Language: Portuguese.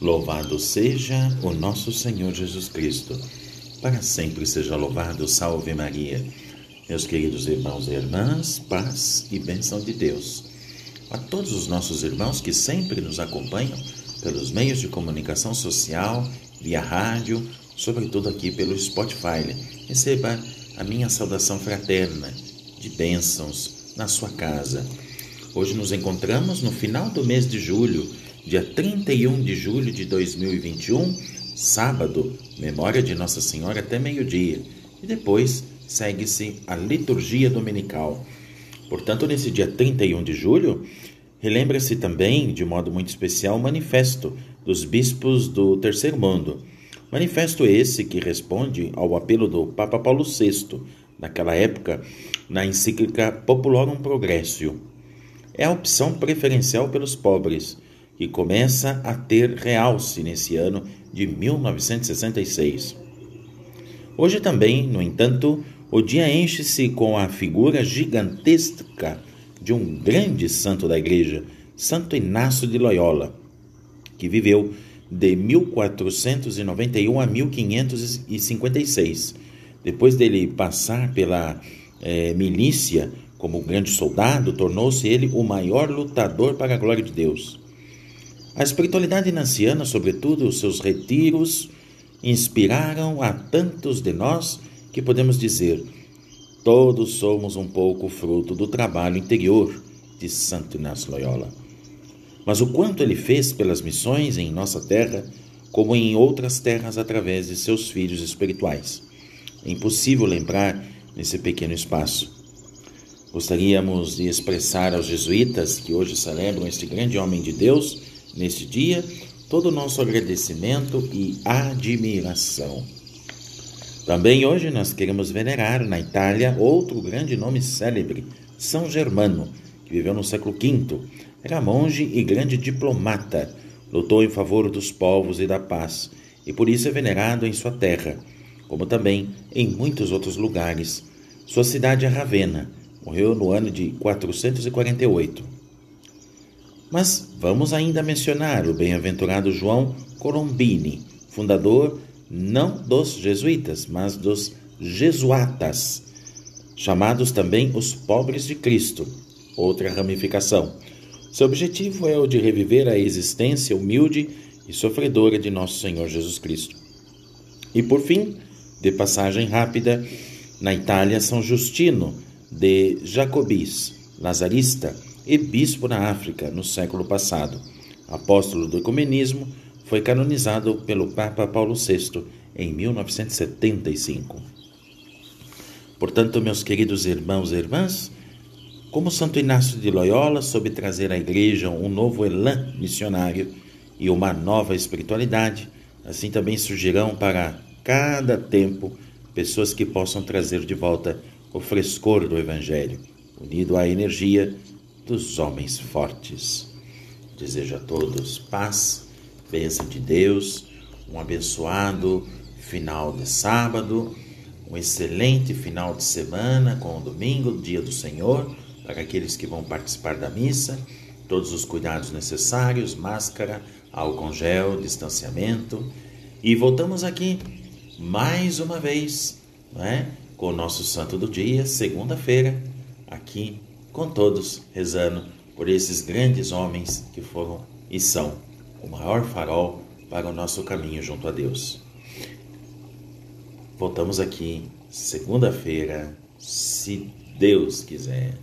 Louvado seja o nosso Senhor Jesus Cristo. Para sempre seja louvado. Salve Maria. Meus queridos irmãos e irmãs, paz e bênção de Deus. A todos os nossos irmãos que sempre nos acompanham pelos meios de comunicação social, via rádio, sobretudo aqui pelo Spotify. Receba a minha saudação fraterna de bênçãos na sua casa. Hoje nos encontramos no final do mês de julho dia 31 de julho de 2021, sábado, memória de Nossa Senhora até meio-dia, e depois segue-se a liturgia dominical. Portanto, nesse dia 31 de julho, relembra-se também, de modo muito especial, o manifesto dos bispos do Terceiro Mundo. Manifesto esse que responde ao apelo do Papa Paulo VI, naquela época, na encíclica Populorum Progressio. É a opção preferencial pelos pobres que começa a ter realce nesse ano de 1966. Hoje também, no entanto, o dia enche-se com a figura gigantesca de um grande santo da Igreja, Santo Inácio de Loyola, que viveu de 1491 a 1556. Depois dele passar pela é, milícia como grande soldado, tornou-se ele o maior lutador para a glória de Deus. A espiritualidade nanciana, sobretudo os seus retiros, inspiraram a tantos de nós que podemos dizer: todos somos um pouco fruto do trabalho interior de Santo Inácio Loyola. Mas o quanto ele fez pelas missões em nossa terra, como em outras terras através de seus filhos espirituais. É impossível lembrar nesse pequeno espaço. Gostaríamos de expressar aos jesuítas que hoje celebram este grande homem de Deus neste dia todo o nosso agradecimento e admiração. Também hoje nós queremos venerar na Itália outro grande nome célebre, São Germano, que viveu no século V. Era monge e grande diplomata, lutou em favor dos povos e da paz, e por isso é venerado em sua terra, como também em muitos outros lugares. Sua cidade é Ravenna, morreu no ano de 448. Mas vamos ainda mencionar o bem-aventurado João Colombini, fundador não dos jesuítas, mas dos jesuatas, chamados também os pobres de Cristo, outra ramificação. Seu objetivo é o de reviver a existência humilde e sofredora de nosso Senhor Jesus Cristo. E por fim, de passagem rápida, na Itália, São Justino de Jacobis, lazarista, e bispo na África no século passado. Apóstolo do ecumenismo, foi canonizado pelo Papa Paulo VI em 1975. Portanto, meus queridos irmãos e irmãs, como Santo Inácio de Loyola soube trazer à Igreja um novo elan missionário e uma nova espiritualidade, assim também surgirão para cada tempo pessoas que possam trazer de volta o frescor do Evangelho, unido à energia dos homens fortes. Desejo a todos paz, bênção de Deus, um abençoado final de sábado, um excelente final de semana com o domingo, dia do Senhor, para aqueles que vão participar da missa, todos os cuidados necessários, máscara, álcool gel, distanciamento. E voltamos aqui mais uma vez, não é? com o nosso santo do dia, segunda-feira, aqui com todos rezando por esses grandes homens que foram e são o maior farol para o nosso caminho junto a Deus. Voltamos aqui segunda-feira, se Deus quiser.